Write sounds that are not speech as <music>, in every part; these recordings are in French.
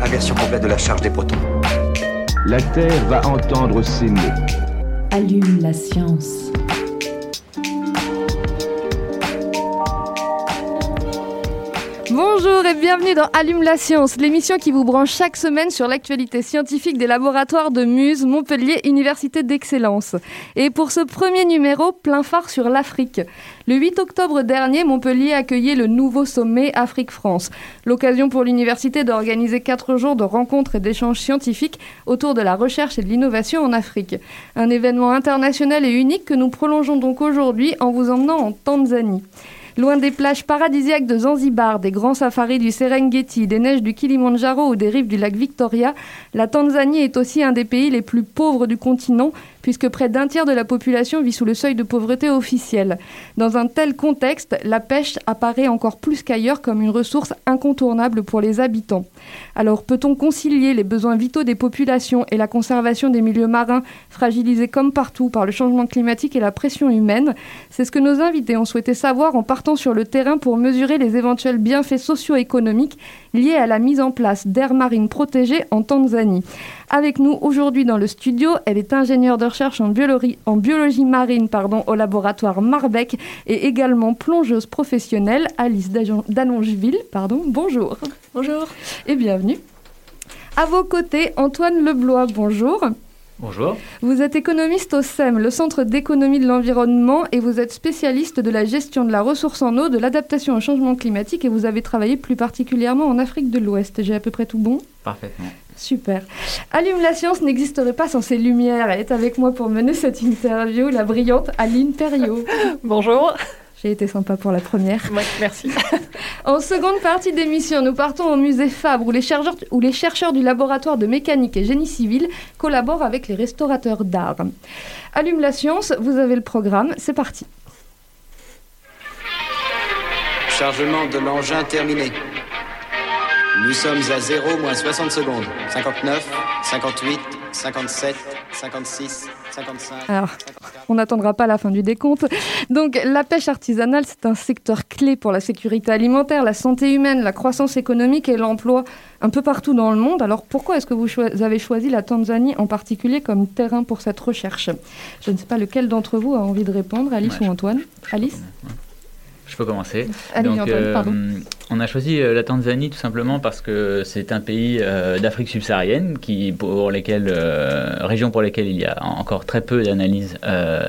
Inversion complète de la charge des protons. La Terre va entendre ces mots. Allume la science. Bonjour et bienvenue dans Allume la science, l'émission qui vous branche chaque semaine sur l'actualité scientifique des laboratoires de Muse, Montpellier, Université d'Excellence. Et pour ce premier numéro, plein phare sur l'Afrique. Le 8 octobre dernier, Montpellier accueillait le nouveau sommet Afrique-France. L'occasion pour l'université d'organiser quatre jours de rencontres et d'échanges scientifiques autour de la recherche et de l'innovation en Afrique. Un événement international et unique que nous prolongeons donc aujourd'hui en vous emmenant en Tanzanie. Loin des plages paradisiaques de Zanzibar, des grands safaris du Serengeti, des neiges du Kilimandjaro ou des rives du lac Victoria, la Tanzanie est aussi un des pays les plus pauvres du continent, puisque près d'un tiers de la population vit sous le seuil de pauvreté officiel. Dans un tel contexte, la pêche apparaît encore plus qu'ailleurs comme une ressource incontournable pour les habitants. Alors peut-on concilier les besoins vitaux des populations et la conservation des milieux marins, fragilisés comme partout par le changement climatique et la pression humaine? C'est ce que nos invités ont souhaité savoir en partant sur le terrain pour mesurer les éventuels bienfaits socio-économiques liés à la mise en place d'aires marines protégées en Tanzanie. Avec nous aujourd'hui dans le studio, elle est ingénieure de recherche en biologie, en biologie marine pardon, au laboratoire Marbec et également plongeuse professionnelle, Alice Dallongeville. Pardon. Bonjour. Bonjour. Et bienvenue. À vos côtés, Antoine Leblois. Bonjour. Bonjour. Vous êtes économiste au SEM, le Centre d'économie de l'environnement, et vous êtes spécialiste de la gestion de la ressource en eau, de l'adaptation au changement climatique, et vous avez travaillé plus particulièrement en Afrique de l'Ouest. J'ai à peu près tout bon? Parfaitement. Super. Allume la science n'existerait pas sans ses lumières. Elle est avec moi pour mener cette interview, la brillante Aline Perriot. <laughs> Bonjour. J'ai été sympa pour la première. Ouais, merci. <laughs> en seconde partie d'émission, nous partons au musée Fabre où les, chercheurs, où les chercheurs du laboratoire de mécanique et génie civil collaborent avec les restaurateurs d'art. Allume la science, vous avez le programme, c'est parti. Chargement de l'engin terminé. Nous sommes à 0 moins 60 secondes. 59, 58, 57, 56, 55. Alors, on n'attendra pas la fin du décompte. Donc, la pêche artisanale, c'est un secteur clé pour la sécurité alimentaire, la santé humaine, la croissance économique et l'emploi un peu partout dans le monde. Alors, pourquoi est-ce que vous avez choisi la Tanzanie en particulier comme terrain pour cette recherche? Je ne sais pas lequel d'entre vous a envie de répondre, Alice Ouais, ou Antoine? Alice? Je peux commencer. Allez, Donc, Antoine, pardon. On a choisi euh, la Tanzanie tout simplement parce que c'est un pays euh, d'Afrique subsaharienne qui, pour lesquels, euh, région pour lesquelles il y a encore très peu d'analyse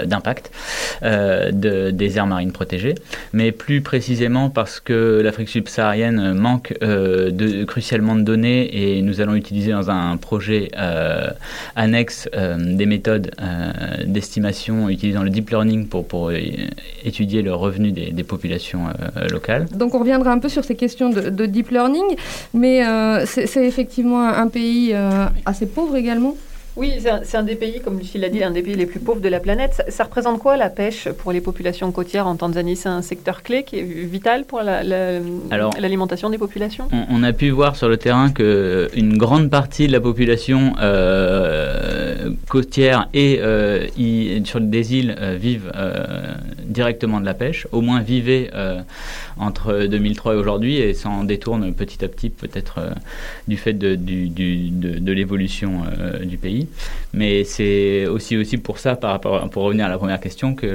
d'impact de, des aires marines protégées, mais plus précisément parce que l'Afrique subsaharienne manque de, crucialement de données et nous allons utiliser dans un projet annexe des méthodes d'estimation utilisant le deep learning pour, pour étudier le revenu des, des populations locales. Donc on reviendra un peu sur ces questions de, de deep learning, mais euh, c'est effectivement un, un pays euh, assez pauvre également. Oui, c'est un, des pays, comme Lucille l'a dit, un des pays les plus pauvres de la planète. Ça, ça représente quoi la pêche pour les populations côtières en Tanzanie? C'est un secteur clé qui est vital pour la- la- Alors- l'alimentation des populations? On, on a pu voir sur le terrain que une grande partie de la population euh, côtière et euh, y- sur des îles euh, vivent euh, directement de la pêche, au moins vivaient euh, entre 2003 et aujourd'hui et s'en détournent petit à petit peut-être euh, du fait de, l'évolution euh, du pays. Mais c'est aussi pour ça, par rapport, pour revenir à la première question, que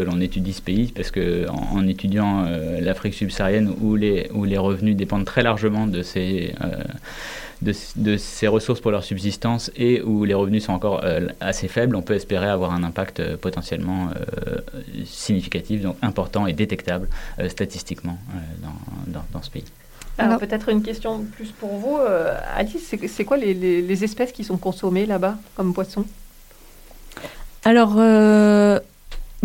l'on étudie ce pays, parce que en, étudiant euh, l'Afrique subsaharienne où les où les revenus dépendent très largement de ces de, de ces ressources pour leur subsistance et où les revenus sont encore euh, assez faibles, on peut espérer avoir un impact euh, potentiellement euh, significatif, donc important et détectable euh, statistiquement euh, dans, dans, dans ce pays. Alors, Alors- peut-être une question plus pour vous. euh, Alice, c'est c'est quoi les, les- les espèces qui sont consommées là-bas comme poissons? Alors, euh,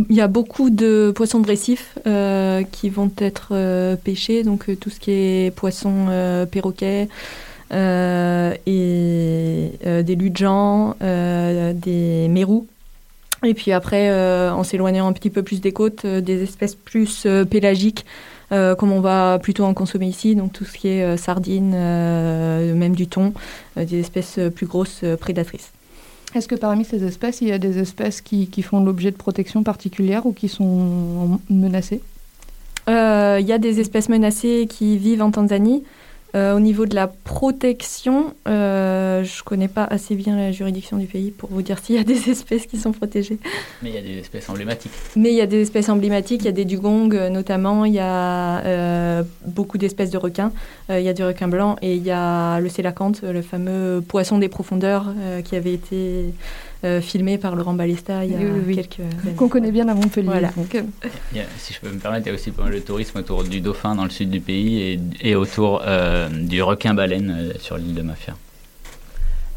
il y a beaucoup de poissons de récif euh, qui vont être euh, pêchés, donc euh, tout ce qui est poissons, euh, perroquets euh, et des ludgens, des mérous. Et puis après, en s'éloignant un petit peu plus des côtes, des espèces plus pélagiques, comme on va plutôt en consommer ici, donc tout ce qui est sardines, même du thon, des espèces plus grosses prédatrices. Est-ce que parmi ces espèces, il y a des espèces qui, qui font l'objet de protection particulière ou qui sont menacées? Euh, Il y a des espèces menacées qui vivent en Tanzanie. Euh, au niveau de la protection, euh, je ne connais pas assez bien la juridiction du pays pour vous dire s'il y a <laughs> des espèces qui sont protégées. Mais il y a des espèces emblématiques. Mais il y a des espèces emblématiques, il y a des dugongs notamment, il y a beaucoup d'espèces de requins, il y a du requin blanc et il y a le sélacanthe, le fameux poisson des profondeurs qui avait été euh, filmé par Laurent Balesta il y a quelques années. Qu'on connaît bien à Montpellier. Voilà. <laughs> si je peux me permettre, il y a aussi pas mal de tourisme autour du dauphin dans le sud du pays et, et autour euh, du requin-baleine euh, sur l'île de Mafia.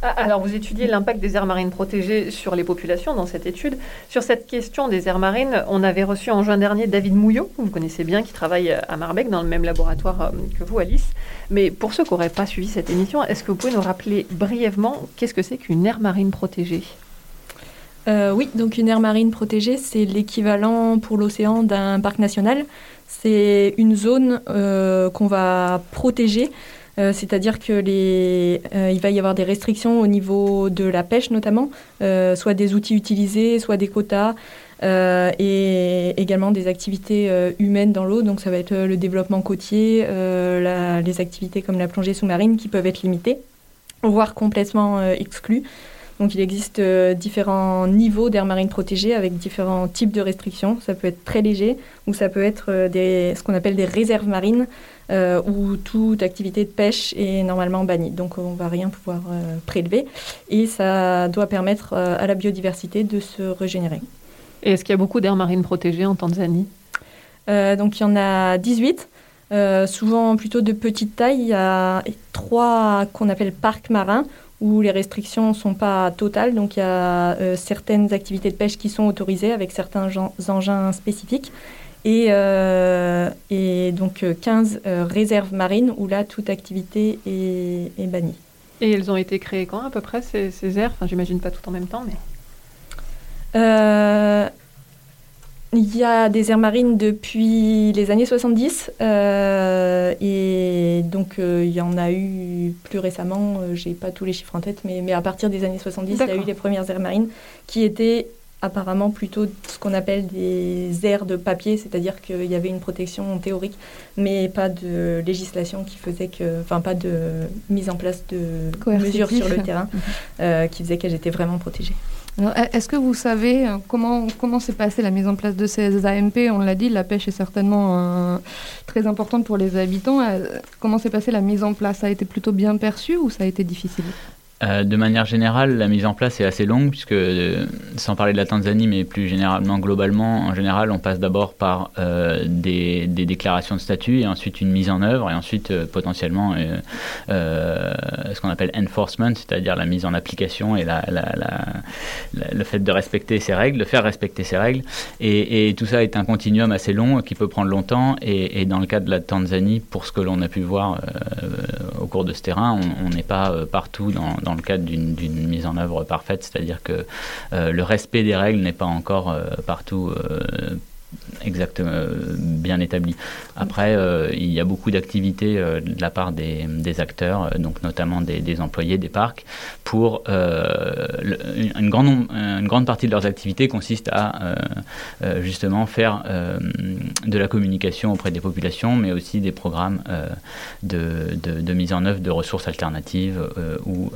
Ah, alors, vous étudiez l'impact des aires marines protégées sur les populations dans cette étude. Sur cette question des aires marines, on avait reçu en juin dernier David Mouillot, que vous connaissez bien, qui travaille à Marbec, dans le même laboratoire que vous, Alice. Mais pour ceux qui n'auraient pas suivi cette émission, est-ce que vous pouvez nous rappeler brièvement qu'est-ce que c'est qu'une aire marine protégée? Euh, oui, donc une aire marine protégée, c'est l'équivalent pour l'océan d'un parc national. C'est une zone euh, qu'on va protéger, euh, c'est-à-dire que les, il va y avoir des restrictions au niveau de la pêche notamment, soit des outils utilisés, soit des quotas. et également des activités humaines dans l'eau, donc ça va être le développement côtier, les activités comme la plongée sous-marine qui peuvent être limitées, voire complètement exclues. Donc il existe euh, différents niveaux d'air marine protégée avec différents types de restrictions. Ça peut être très léger ou ça peut être euh, des, ce qu'on appelle des réserves marines euh, où toute activité de pêche est normalement bannie. Donc on ne va rien pouvoir prélever et ça doit permettre à la biodiversité de se régénérer. Et est-ce qu'il y a beaucoup d'air marine protégée en Tanzanie? Donc il y en a 18. souvent plutôt de petite taille. Il y a trois qu'on appelle parcs marins où les restrictions ne sont pas totales. Donc il y a euh, certaines activités de pêche qui sont autorisées avec certains engins spécifiques. Et, euh, et donc 15 euh, réserves marines où là toute activité est, est, bannie. Et elles ont été créées quand à peu près ces, ces aires? Enfin j'imagine pas tout en même temps mais... Il y a des aires marines depuis les années 70 euh, et donc euh, il y en a eu plus récemment, euh, j'ai pas tous les chiffres en tête, mais, mais à partir des années 70, il y a eu les premières aires marines qui étaient apparemment plutôt ce qu'on appelle des aires de papier, c'est-à-dire qu'il y avait une protection théorique, mais pas de législation qui faisait que, enfin pas de mise en place de mesures sur le terrain <laughs> qui faisait qu'elles étaient vraiment protégées. Est-ce que vous savez euh, comment, comment s'est passée la mise en place de ces AMP On l'a dit, la pêche est certainement euh, très importante pour les habitants. Euh, comment s'est passée la mise en place? Ça a été plutôt bien perçu ou ça a été difficile? Euh, de manière générale, la mise en place est assez longue, puisque, euh, sans parler de la Tanzanie, mais plus généralement, globalement, en général, on passe d'abord par euh, des, déclarations de statut, et ensuite une mise en œuvre, et ensuite potentiellement ce qu'on appelle enforcement, c'est-à-dire la mise en application et le fait de respecter ces règles, de faire respecter ces règles. Et, tout ça est un continuum assez long qui peut prendre longtemps, et, dans le cas de la Tanzanie, pour ce que l'on a pu voir de ce terrain, on n'est pas partout dans le cadre d'une mise en œuvre parfaite, c'est-à-dire que euh, le respect des règles n'est pas encore euh, partout euh, exactement bien établi. Après, il y a beaucoup d'activités de la part des, acteurs, donc notamment des, employés des parcs, pour une, grande, une grande partie de leurs activités consiste à justement faire de la communication auprès des populations, mais aussi des programmes de, de, mise en œuvre de ressources alternatives ou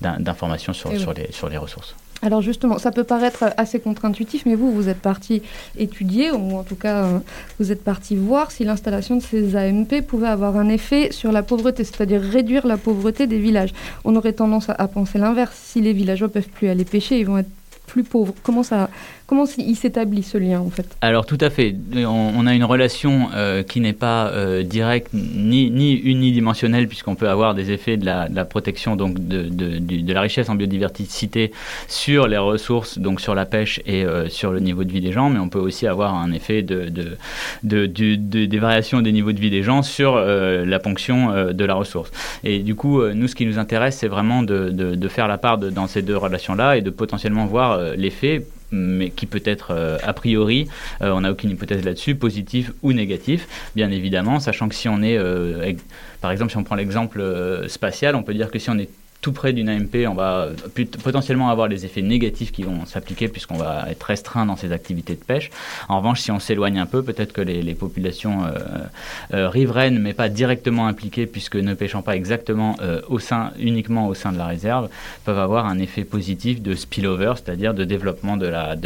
d'informations sur, sur, les, sur les ressources. Alors justement, ça peut paraître assez contre-intuitif, mais vous, vous êtes parti étudier, ou en tout cas, euh, vous êtes parti voir si l'installation de ces AMP pouvait avoir un effet sur la pauvreté, c'est-à-dire réduire la pauvreté des villages. On aurait tendance à, penser l'inverse. Si les villageois peuvent plus aller pêcher, ils vont être plus pauvres. Comment ça, comment il s'établit ce lien en fait? Alors tout à fait. On, a une relation euh, qui n'est pas euh, directe ni, ni unidimensionnelle puisqu'on peut avoir des effets de la, protection donc de, de, la richesse en biodiversité sur les ressources, donc sur la pêche et euh, sur le niveau de vie des gens, mais on peut aussi avoir un effet de, des variations des niveaux de vie des gens sur la ponction de la ressource. Et du coup, nous, ce qui nous intéresse, c'est vraiment de, faire la part dans ces deux relations-là et de potentiellement voir l'effet mais qui peut être euh, a priori, euh, on n'a aucune hypothèse là-dessus, positif ou négatif, bien évidemment, sachant que si on est, euh, par exemple, si on prend l'exemple spatial, on peut dire que si on est tout près d'une AMP, on va potentiellement avoir les effets négatifs qui vont s'appliquer puisqu'on va être restreint dans ses activités de pêche. En revanche, si on s'éloigne un peu, peut-être que les, populations euh, euh, riveraines, mais pas directement impliquées puisque ne pêchant pas exactement euh, uniquement au sein de la réserve, peuvent avoir un effet positif de spillover, c'est-à-dire de développement de la,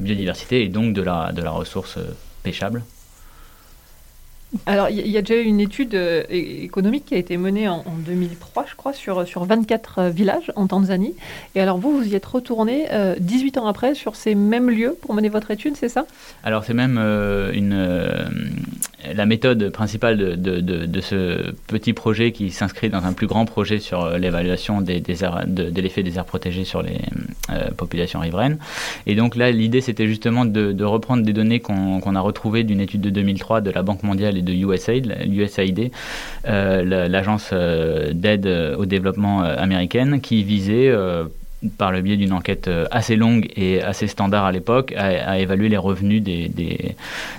biodiversité et donc de la ressource pêchable. Alors, il y, a déjà eu une étude euh, économique qui a été menée en, 2003, je crois, sur, sur 24 euh, villages en Tanzanie. Et alors, vous, vous y êtes retourné 18 euh, ans après sur ces mêmes lieux pour mener votre étude, c'est ça? Alors, c'est même une, la méthode principale de, de, ce petit projet qui s'inscrit dans un plus grand projet sur l'évaluation des, des de, l'effet des aires protégées sur les populations riveraines. Et donc là, l'idée, c'était justement de, reprendre des données qu'on a retrouvées d'une étude de 2003 de la Banque mondiale de USAID, euh, l'agence euh, d'aide au développement euh, américaine, qui visait par le biais d'une enquête assez longue et assez standard à l'époque, à, évaluer les revenus des,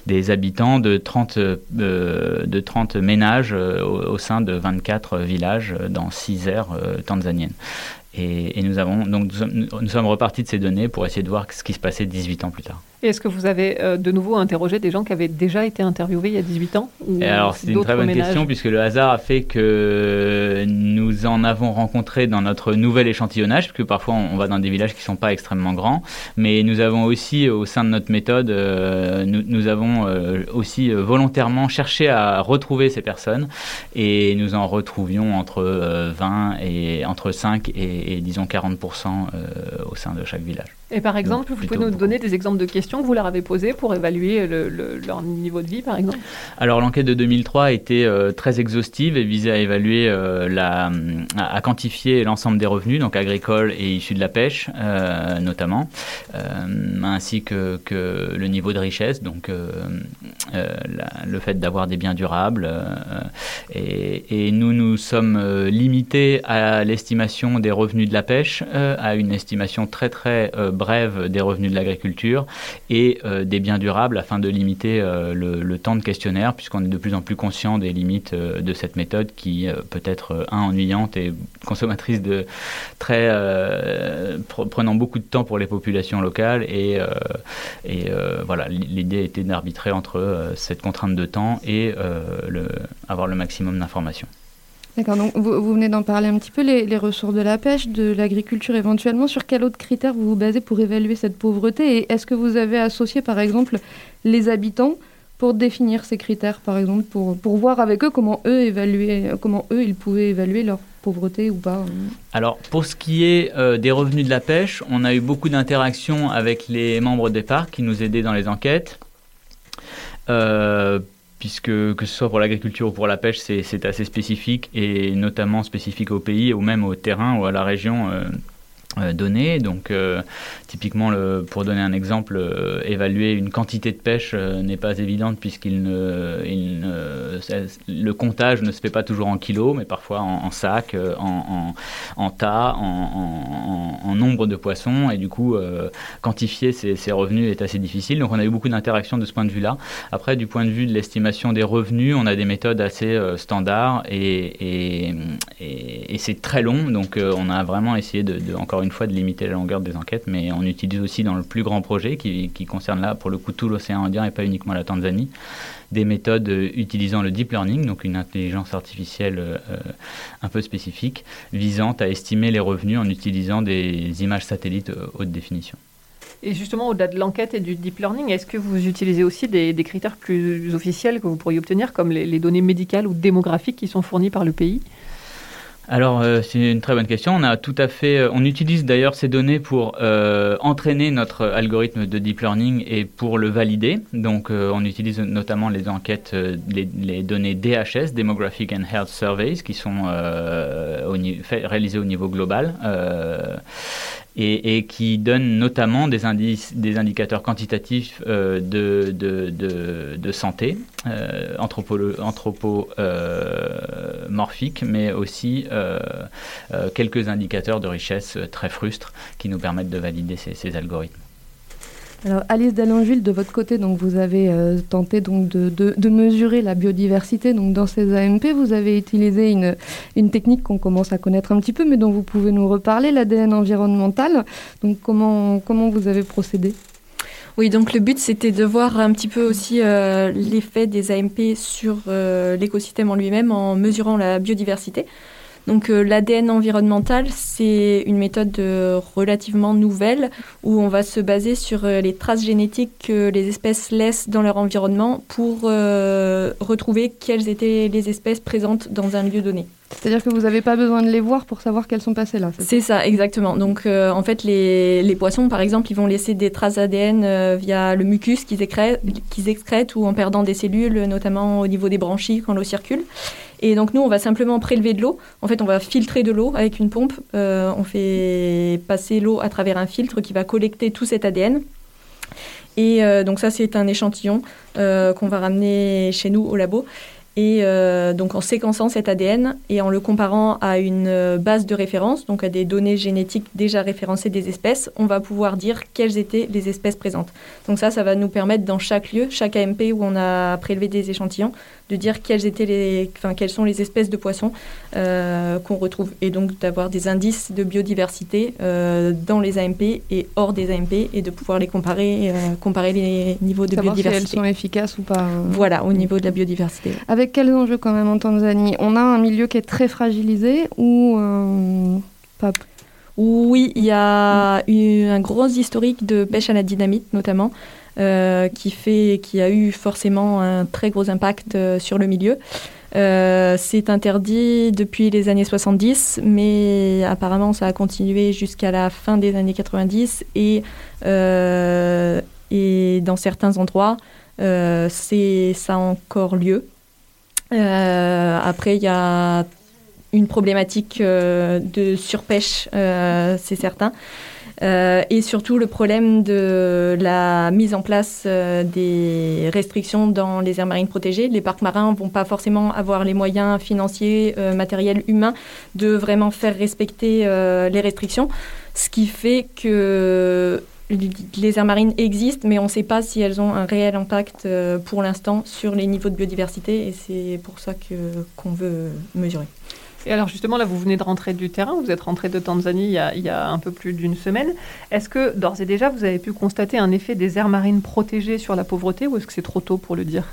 des, habitants de 30, de 30 ménages au, sein de 24 villages dans 6 aires tanzaniennes. Et, nous, avons, donc, nous sommes repartis de ces données pour essayer de voir ce qui se passait 18 ans plus tard. Et est-ce que vous avez euh, de nouveau interrogé des gens qui avaient déjà été interviewés il y a 18 ans Alors, c'est une très bonne question, puisque le hasard a fait que nous en avons rencontré dans notre nouvel échantillonnage, puisque parfois on va dans des villages qui ne sont pas extrêmement grands, mais nous avons aussi, au sein de notre méthode, euh, nous, avons euh, aussi volontairement cherché à retrouver ces personnes, et nous en retrouvions entre 20 et entre 5 et, disons 40% au sein de chaque village. Et par exemple, vous pouvez nous donner des exemples de questions que vous leur avez posées pour évaluer leur niveau de vie, par exemple Alors, l'enquête de 2003 a été euh, très exhaustive et visait à évaluer, euh, la, à, quantifier l'ensemble des revenus, donc agricoles et issus de la pêche, euh, notamment, ainsi que, que, le niveau de richesse, donc le fait d'avoir des biens durables. Et, et, nous nous sommes limités à l'estimation des revenus de la pêche, à une estimation très très brève des revenus de l'agriculture et euh, des biens durables afin de limiter euh, le, temps de questionnaire, puisqu'on est de plus en plus conscient des limites euh, de cette méthode qui peut être, un, ennuyante et consommatrice de très. prenant beaucoup de temps pour les populations locales. Et, voilà, l'idée était d'arbitrer entre cette contrainte de temps et avoir le maximum d'informations. D'accord, donc vous, venez d'en parler un petit peu, les, ressources de la pêche, de l'agriculture éventuellement. Sur quels autres critères vous vous basez pour évaluer cette pauvreté Et est-ce que vous avez associé par exemple les habitants pour définir ces critères, par exemple, pour, pour voir avec eux comment eux, évaluer, comment eux ils pouvaient évaluer leur pauvreté ou pas hein Alors, pour ce qui est euh, des revenus de la pêche, on a eu beaucoup d'interactions avec les membres des parcs qui nous aidaient dans les enquêtes. Euh, puisque que ce soit pour l'agriculture ou pour la pêche, c'est assez spécifique et notamment spécifique au pays ou même au terrain ou à la région. Euh, données. Donc, euh, typiquement, pour donner un exemple, euh, évaluer une quantité de pêche n'est pas évidente il le comptage ne se fait pas toujours en kilos, mais parfois en, sacs, en, tas, en, nombre de poissons. Et du coup, quantifier ces, revenus est assez difficile. Donc, on a eu beaucoup d'interactions de ce point de vue-là. Après, du point de vue de l'estimation des revenus, on a des méthodes assez standards et, c'est très long. Donc, on a vraiment essayé de, de encore une fois de limiter la longueur des enquêtes, mais on utilise aussi dans le plus grand projet qui, concerne là pour le coup tout l'océan Indien et pas uniquement la Tanzanie, des méthodes euh, utilisant le deep learning, donc une intelligence artificielle euh, un peu spécifique, visant à estimer les revenus en utilisant des images satellites euh, haute définition. Et justement, au-delà de l'enquête et du deep learning, est-ce que vous utilisez aussi des, critères plus officiels que vous pourriez obtenir, comme les données médicales ou démographiques qui sont fournies par le pays? Alors euh, c'est une très bonne question. On a tout à fait, euh, on utilise d'ailleurs ces données pour euh, entraîner notre algorithme de deep learning et pour le valider. Donc on utilise notamment les enquêtes, les, données DHS, Demographic and Health Surveys, qui sont réalisées au niveau global et, qui donne notamment des, indices, des indicateurs quantitatifs euh, de, santé, euh, anthropomorphiques, mais aussi euh, quelques indicateurs de richesse très frustres qui nous permettent de valider ces algorithmes. Alors Alice Dallangille, de votre côté, donc vous avez euh, tenté donc de, de, mesurer la biodiversité. Donc dans ces AMP, vous avez utilisé une, une technique qu'on commence à connaître un petit peu, mais dont vous pouvez nous reparler, l'ADN environnemental. Donc comment comment vous avez procédé? Oui, donc le but c'était de voir un petit peu aussi euh, l'effet des AMP sur euh, l'écosystème en lui-même en mesurant la biodiversité. Donc euh, l'ADN environnemental, c'est une méthode euh, relativement nouvelle où on va se baser sur euh, les traces génétiques que les espèces laissent dans leur environnement pour retrouver quelles étaient les espèces présentes dans un lieu donné. C'est-à-dire que vous n'avez pas besoin de les voir pour savoir qu'elles sont passées là. C'est ça, exactement. Donc en fait, les, poissons, par exemple, ils vont laisser des traces ADN via le mucus qu'ils excrètent, qu'ils excrètent ou en perdant des cellules, notamment au niveau des branchies quand l'eau circule. Et donc nous, on va simplement prélever de l'eau. En fait, on va filtrer de l'eau avec une pompe. Euh, on fait passer l'eau à travers un filtre qui va collecter tout cet ADN. Et euh, donc ça, c'est un échantillon euh, qu'on va ramener chez nous au labo. Et donc en séquençant cet ADN et en le comparant à une base de référence, donc à des données génétiques déjà référencées des espèces, on va pouvoir dire quelles étaient les espèces présentes. Donc ça, ça va nous permettre dans chaque lieu, chaque AMP où on a prélevé des échantillons, de dire quelles, étaient les, enfin, quelles sont les espèces de poissons euh, qu'on retrouve et donc d'avoir des indices de biodiversité euh, dans les AMP et hors des AMP et de pouvoir les comparer, euh, comparer les niveaux de Savoir biodiversité. Si elles sont efficaces ou pas. Voilà, au niveau de la biodiversité. Avec quels enjeux quand même en Tanzanie? On a un milieu qui est très fragilisé ou pas oui, il y a eu un gros historique de pêche à la dynamite notamment. Euh, qui, fait, qui a eu forcément un très gros impact euh, sur le milieu. Euh, c'est interdit depuis les années 70, mais apparemment ça a continué jusqu'à la fin des années 90 et, et dans certains endroits, c'est ça a encore lieu. Après, il y a une problématique de surpêche, c'est certain. Euh, et surtout le problème de la mise en place euh, des restrictions dans les aires marines protégées. Les parcs marins ne vont pas forcément avoir les moyens financiers, euh, matériels, humains de vraiment faire respecter les restrictions, ce qui fait que les aires marines existent, mais on ne sait pas si elles ont un réel impact pour l'instant sur les niveaux de biodiversité, et c'est pour ça qu'on veut mesurer. Et alors justement, là, vous venez de rentrer du terrain, vous êtes rentré de Tanzanie il y a, un peu plus d'une semaine. Est-ce que d'ores et déjà, vous avez pu constater un effet des aires marines protégées sur la pauvreté ou est-ce que c'est trop tôt pour le dire?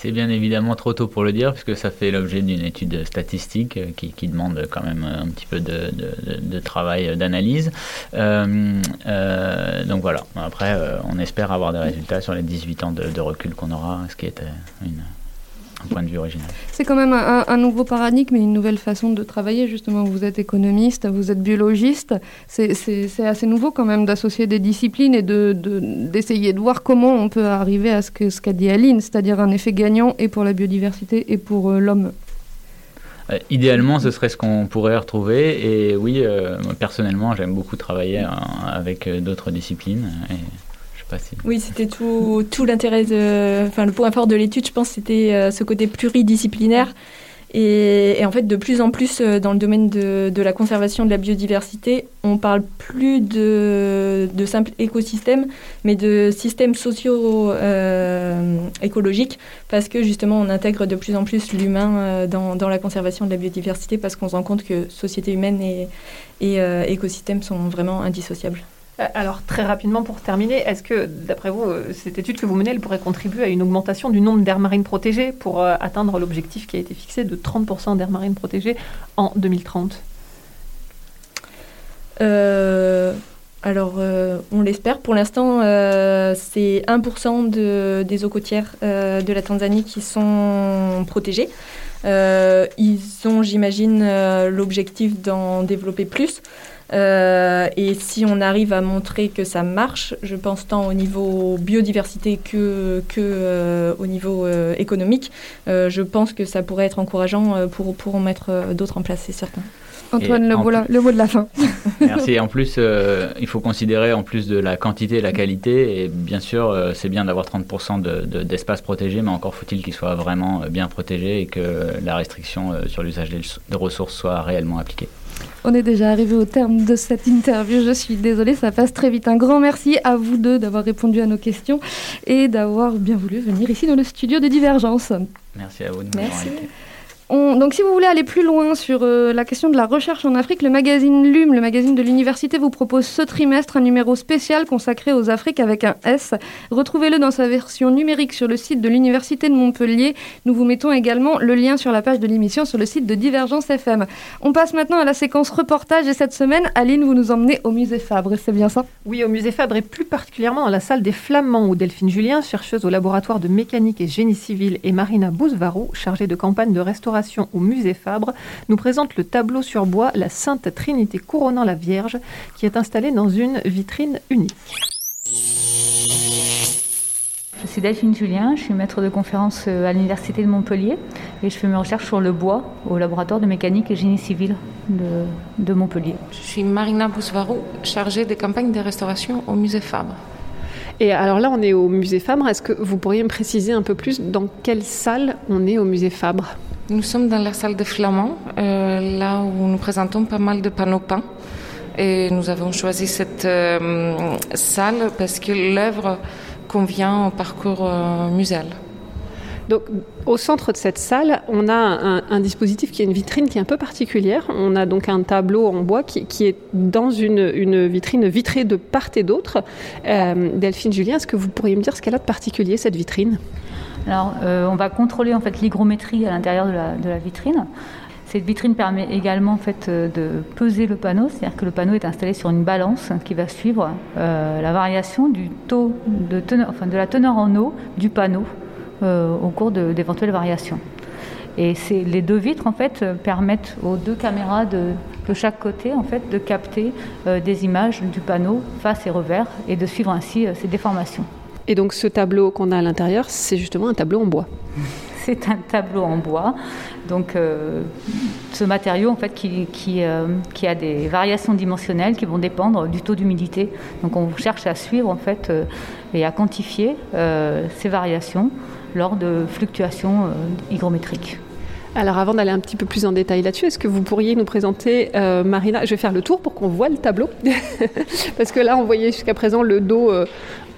C'est bien évidemment trop tôt pour le dire, puisque ça fait l'objet d'une étude statistique qui, demande quand même un petit peu de, travail d'analyse. Euh, euh, donc voilà, après, euh, on espère avoir des résultats sur les 18 ans de, recul qu'on aura, ce qui est une, point de vue original. C'est quand même un, nouveau paradigme et une nouvelle façon de travailler. Justement, vous êtes économiste, vous êtes biologiste. C'est assez nouveau quand même d'associer des disciplines et d'essayer de, de, voir comment on peut arriver à ce qu'a ce qu'a dit Aline, c'est-à-dire un effet gagnant et pour la biodiversité et pour euh, l'homme. Euh, idéalement, ce serait ce qu'on pourrait retrouver. Et oui, euh, personnellement, j'aime beaucoup travailler avec d'autres disciplines. Et oui, c'était tout, l'intérêt, enfin le point fort de l'étude, je pense, c'était euh, ce côté pluridisciplinaire. Et, en fait, de plus en plus, euh, dans le domaine de, la conservation de la biodiversité, on parle plus de, simples écosystèmes, mais de systèmes sociaux euh, parce que justement, on intègre de plus en plus l'humain dans, la conservation de la biodiversité, parce qu'on se rend compte que société humaine et, écosystèmes sont vraiment indissociables. Euh, alors très rapidement pour terminer, est-ce que d'après vous, euh, cette étude que vous menez, elle pourrait contribuer à une augmentation du nombre d'aires marines protégées pour euh, atteindre l'objectif qui a été fixé de 30% d'aires marines protégées en 2030 alors, on l'espère. Pour l'instant, c'est 1% de, des eaux côtières de la Tanzanie qui sont protégées. ils ont, j'imagine, l'objectif d'en développer plus. Euh, et si on arrive à montrer que ça marche, je pense tant au niveau biodiversité que, que euh, au niveau euh, économique, je pense que ça pourrait être encourageant pour, pour en mettre d'autres en place, c'est certain. Antoine, le mot, le mot, de la fin. <laughs> Merci. En plus, il faut considérer, en plus de la quantité et la qualité, et bien sûr, c'est bien d'avoir 30% d'espace de, protégé, mais encore faut-il qu'il soit vraiment bien protégé et que la restriction sur l'usage des ressources soit réellement appliquée. On est déjà arrivé au terme de cette interview. Je suis désolée, ça passe très vite. Un grand merci à vous deux d'avoir répondu à nos questions et d'avoir bien voulu venir ici dans le studio de Divergence. Merci à vous de Merci donc si vous voulez aller plus loin sur euh, la question de la recherche en Afrique, le magazine LUM, le magazine de l'université, vous propose ce trimestre un numéro spécial consacré aux Afriques avec un S. Retrouvez-le dans sa version numérique sur le site de l'université de Montpellier. Nous vous mettons également le lien sur la page de l'émission sur le site de Divergence FM. On passe maintenant à la séquence reportage et cette semaine, Aline, vous nous emmenez au musée Fabre, c'est bien ça? Oui, au musée Fabre et plus particulièrement dans la salle des Flamands où Delphine Julien, chercheuse au laboratoire de mécanique et génie civil, et Marina Bouzvarou, chargée de campagne de restauration au musée Fabre, nous présente le tableau sur bois La Sainte Trinité couronnant la Vierge, qui est installé dans une vitrine unique. Je suis Delphine Julien, je suis maître de conférence euh, à l'Université de Montpellier et je fais mes recherches sur le bois au laboratoire de mécanique et génie civil de, Montpellier. Je suis Marina Bousvarou, chargée des campagnes de restauration au musée Fabre. Et alors là, on est au musée Fabre. Est-ce que vous pourriez me préciser un peu plus dans quelle salle on est au musée Fabre? Nous sommes dans la salle des Flamands, euh, là où nous présentons pas mal de panneaux peints. Et nous avons choisi cette euh, salle parce que l'œuvre convient au parcours euh, muséal. Donc, au centre de cette salle, on a un, dispositif qui est une vitrine qui est un peu particulière. On a donc un tableau en bois qui, est dans une, vitrine vitrée de part et d'autre. Delphine Julien, est-ce que vous pourriez me dire ce qu'elle a de particulier, cette vitrine? Alors, euh, on va contrôler en fait l'hygrométrie à l'intérieur de la, vitrine. Cette vitrine permet également en fait euh, de peser le panneau, c'est-à-dire que le panneau est installé sur une balance qui va suivre euh, la variation du taux de la teneur en eau du panneau au cours d'éventuelles variations. Et les deux vitres en fait permettent aux deux caméras de, chaque côté en fait de capter des images du panneau face et revers et de suivre ainsi ces déformations. Et donc ce tableau qu'on a à l'intérieur, c'est justement un tableau en bois. <laughs> C'est un tableau en bois. Donc euh, ce matériau en fait qui, euh, qui, a des variations dimensionnelles qui vont dépendre du taux d'humidité. Donc on cherche à suivre en fait euh, et à quantifier ces variations lors de fluctuations hygrométriques. Alors avant d'aller un petit peu plus en détail là-dessus, est-ce que vous pourriez nous présenter, Marina, je vais faire le tour pour qu'on voit le tableau, <laughs> parce que là on voyait jusqu'à présent le dos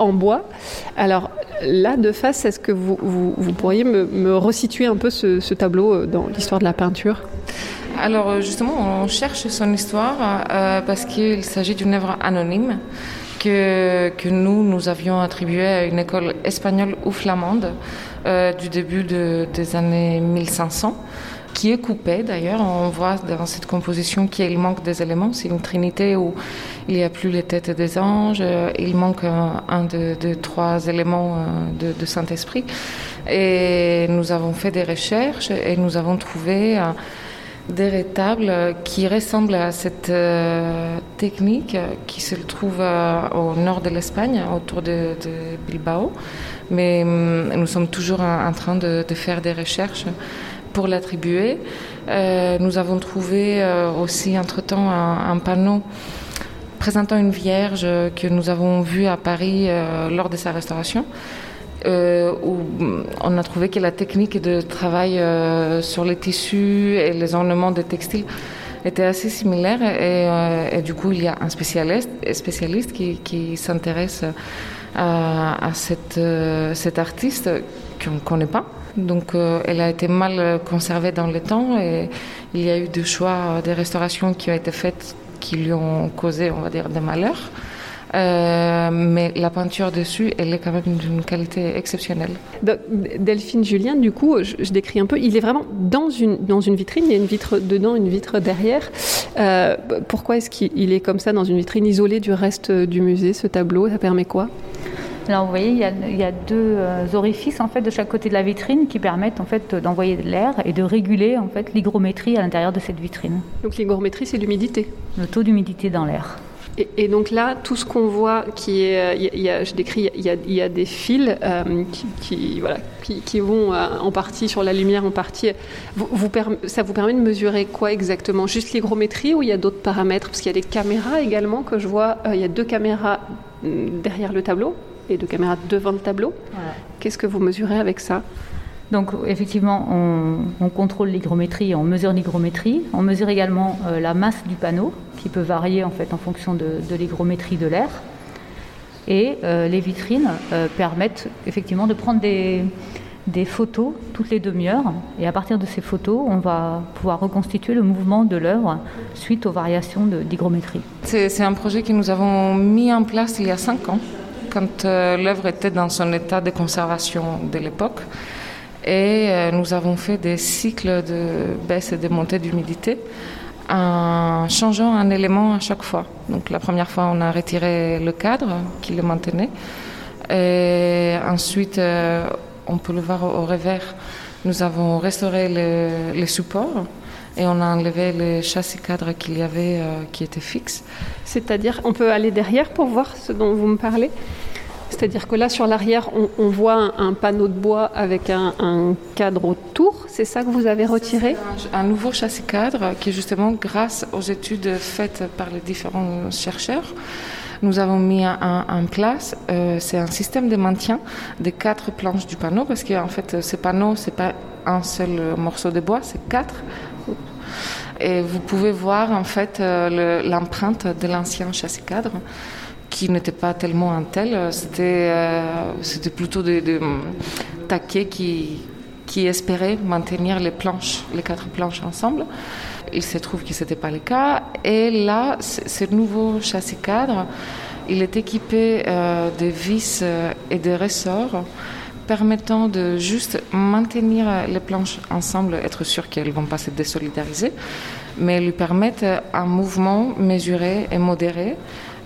en bois. Alors là, de face, est-ce que vous, vous, pourriez me, me, resituer un peu ce, tableau euh, dans l'histoire de la peinture? Alors euh, justement, on cherche son histoire euh, parce qu'il s'agit d'une œuvre anonyme que, que, nous, nous avions attribuée à une école espagnole ou flamande du début des années 1500 qui est coupé d'ailleurs. On voit dans cette composition qu'il manque des éléments. C'est une trinité où il n'y a plus les têtes des anges, il manque un, de, trois éléments euh, de, Saint-Esprit. Et nous avons fait des recherches et nous avons trouvé euh, des rétables qui ressemblent à cette euh, technique qui se trouve au nord de l'Espagne, autour de, Bilbao. Mais hum, nous sommes toujours en, train de, faire des recherches pour l'attribuer. Euh, nous avons trouvé euh, aussi entre-temps un, panneau présentant une vierge que nous avons vue à Paris euh, lors de sa restauration. Où on a trouvé que la technique de travail sur les tissus et les ornements des textiles était assez similaire et, du coup il y a un spécialiste, spécialiste qui, s'intéresse à, cette, cet artiste qu'on ne connaît pas donc euh, elle a été mal conservée dans le temps et il y a eu des choix, des restaurations qui ont été faites qui lui ont causé, on va dire, des malheurs. Euh, mais la peinture dessus, elle est quand même d'une qualité exceptionnelle. Delphine Julien, du coup, je, décris un peu, il est vraiment dans une, dans une vitrine, il y a une vitre dedans, une vitre derrière. Euh, pourquoi est-ce qu'il est comme ça dans une vitrine isolée du reste du musée, ce tableau? Ça permet quoi? Alors vous voyez, il y a, il y a deux euh, orifices en fait de chaque côté de la vitrine qui permettent en fait d'envoyer de l'air et de réguler en fait l'hygrométrie à l'intérieur de cette vitrine. Donc l'hygrométrie, c'est l'humidité. Le taux d'humidité dans l'air. Et, et donc là, tout ce qu'on voit, qui est, euh, il y a- je décris, il y a, il y a des fils euh, qui, qui, voilà, qui, qui vont euh, en partie sur la lumière, en partie. Vous, vous perm- ça vous permet de mesurer quoi exactement? Juste l'hygrométrie ou il y a d'autres paramètres? Parce qu'il y a des caméras également que je vois. euh, il y a deux caméras mm, derrière le tableau et deux caméras devant le tableau. Qu'est-ce que vous mesurez avec ça? Donc effectivement, on, on contrôle l'hygrométrie, on mesure l'hygrométrie. On mesure également euh, la masse du panneau, qui peut varier en fait en fonction de, l'hygrométrie de l'air. Et euh, les vitrines euh, permettent effectivement de prendre des, des photos toutes les demi-heures. Et à partir de ces photos, on va pouvoir reconstituer le mouvement de l'œuvre suite aux variations d'hygrométrie. C'est un projet que nous avons mis en place il y a cinq ans, quand l'œuvre était dans son état de conservation de l'époque. Et euh, nous avons fait des cycles de baisse et de montée d'humidité en changeant un élément à chaque fois. Donc la première fois, on a retiré le cadre qui le maintenait. Et ensuite, euh, on peut le voir au, revers, nous avons restauré le- les supports et on a enlevé le châssis cadre qu'il y avait euh, qui était fixe. C'est-à-dire, on peut aller derrière pour voir ce dont vous me parlez? C'est-à-dire que là, sur l'arrière, on, on voit un, un panneau de bois avec un, un cadre autour. C'est ça que vous avez retiré Un nouveau châssis cadre qui, justement, grâce aux études faites par les différents chercheurs, nous avons mis en place. Euh, c'est un système de maintien des quatre planches du panneau parce qu'en fait, ce panneau, c'est pas un seul morceau de bois, c'est quatre. Et vous pouvez voir en fait euh, le- l'empreinte de l'ancien châssis cadre qui n'était pas tellement un tel, c'était euh, c'était plutôt des, hum, taquets qui, qui espéraient maintenir les planches, les quatre planches ensemble. Il se trouve que ce n'était pas le cas. Et là, ce nouveau châssis cadre, il est équipé euh, de vis euh, et de ressorts permettant de juste maintenir euh, les planches ensemble, être sûr qu'elles ne vont pas se désolidariser, mais lui permettre un mouvement mesuré et modéré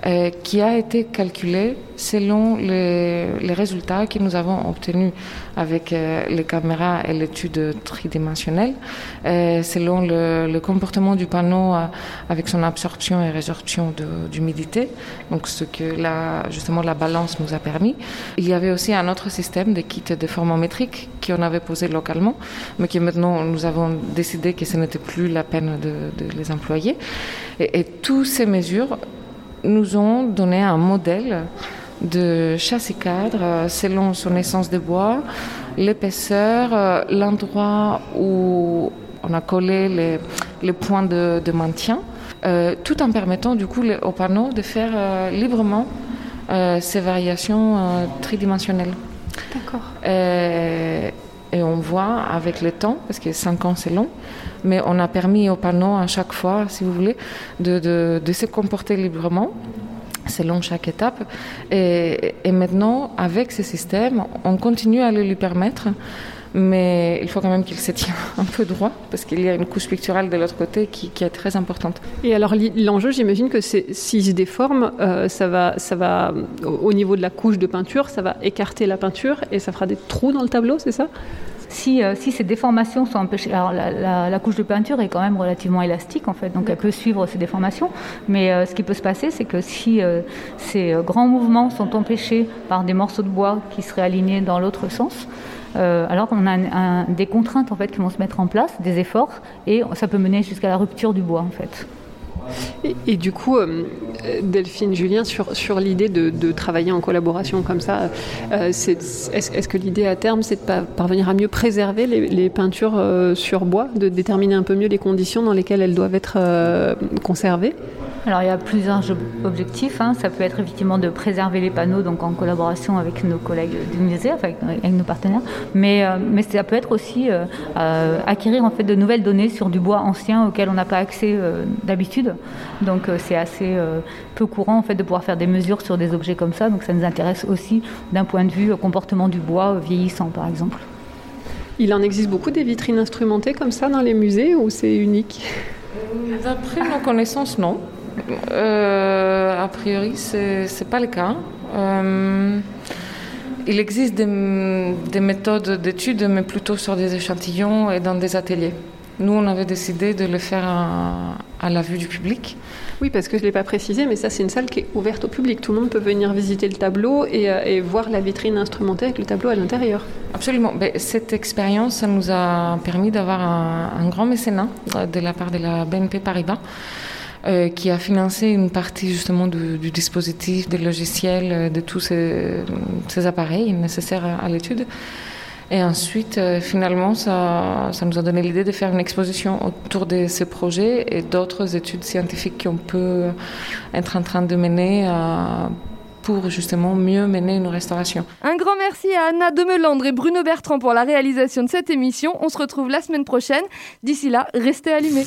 euh, qui a été calculé selon les, résultats que nous avons obtenus avec euh, les caméras et l'étude tridimensionnelle, euh, selon le, comportement du panneau avec son absorption et résorption d'humidité, donc ce que la, justement la balance nous a permis. Il y avait aussi un autre système de kits de formométrique qu'on avait posé localement, mais que maintenant nous avons décidé que ce n'était plus la peine de, les employer. Et toutes ces mesures nous ont donné un modèle de châssis cadre euh, selon son essence de bois, l'épaisseur, euh, l'endroit où on a collé les, les points de, de maintien, euh, tout en permettant du coup le- au panneau de faire euh, librement euh, ces variations tridimensionnelles. D'accord. Et on voit avec le temps, parce que 5 ans c'est long, mais on a permis au panneau à chaque fois, si vous voulez, de, de- de se comporter librement selon chaque étape. Et, et maintenant, avec ce système, on continue à le lui permettre, mais il faut quand même qu'il se tienne <laughs> un peu droit, parce qu'il y a une couche picturale de l'autre côté qui, qui est très importante. Et alors l'enjeu, j'imagine que s'il se déforme, euh, ça va, ça va au au niveau de la couche de peinture, ça va écarter la peinture et ça fera des trous dans le tableau, c'est ça? Si, euh, si ces déformations sont empêchées, alors la, la- la couche de peinture est quand même relativement élastique en fait, donc elle peut suivre ces déformations. Mais euh, ce qui peut se passer, c'est que si euh, ces grands mouvements sont empêchés par des morceaux de bois qui seraient alignés dans l'autre sens, euh, alors on a des contraintes en fait qui vont se mettre en place, des efforts, et ça peut mener jusqu'à la rupture du bois en fait. Et, du coup, euh, Delphine, Julien, sur, l'idée de, travailler en collaboration comme ça, euh, est-ce que l'idée à terme, c'est de pa- parvenir à mieux préserver les, peintures sur bois, de déterminer un peu mieux les conditions dans lesquelles elles doivent être conservées? Alors il y a plusieurs ob- objectifs. hein. Ça peut être effectivement de préserver les panneaux, donc en collaboration avec nos collègues du musée, enfin, avec, nos partenaires. Mais, euh, mais ça peut être aussi euh, euh, acquérir en fait de nouvelles données sur du bois ancien auquel on n'a pas accès euh, d'habitude. Donc euh, c'est assez euh, peu courant en fait de pouvoir faire des mesures sur des objets comme ça. Donc ça nous intéresse aussi d'un point de vue euh, comportement du bois euh, vieillissant par exemple. Il en existe beaucoup des vitrines instrumentées comme ça dans les musées ou c'est unique? D'après nos connaissances, non. Euh, a priori, c'est n'est pas le cas. Euh, Il existe des, des méthodes d'études, mais plutôt sur des échantillons et dans des ateliers. Nous, on avait décidé de le faire à, à la vue du public. Oui, parce que je ne l'ai pas précisé, mais ça, c'est une salle qui est ouverte au public. Tout le monde peut venir visiter le tableau et, euh, et voir la vitrine instrumentée avec le tableau à l'intérieur. Absolument. Ben, cette expérience, ça nous a permis d'avoir un, un, grand mécénat de la part de la BNP Paribas. Euh, qui a financé une partie justement du, dispositif, des logiciels, de tous ces, appareils nécessaires à, l'étude. Et ensuite, euh, finalement, ça, ça, nous a donné l'idée de faire une exposition autour de ces projets et d'autres études scientifiques qu'on peut être en train de mener euh, pour justement mieux mener une restauration. Un grand merci à Anna Demelandre et Bruno Bertrand pour la réalisation de cette émission. On se retrouve la semaine prochaine. D'ici là, restez allumés.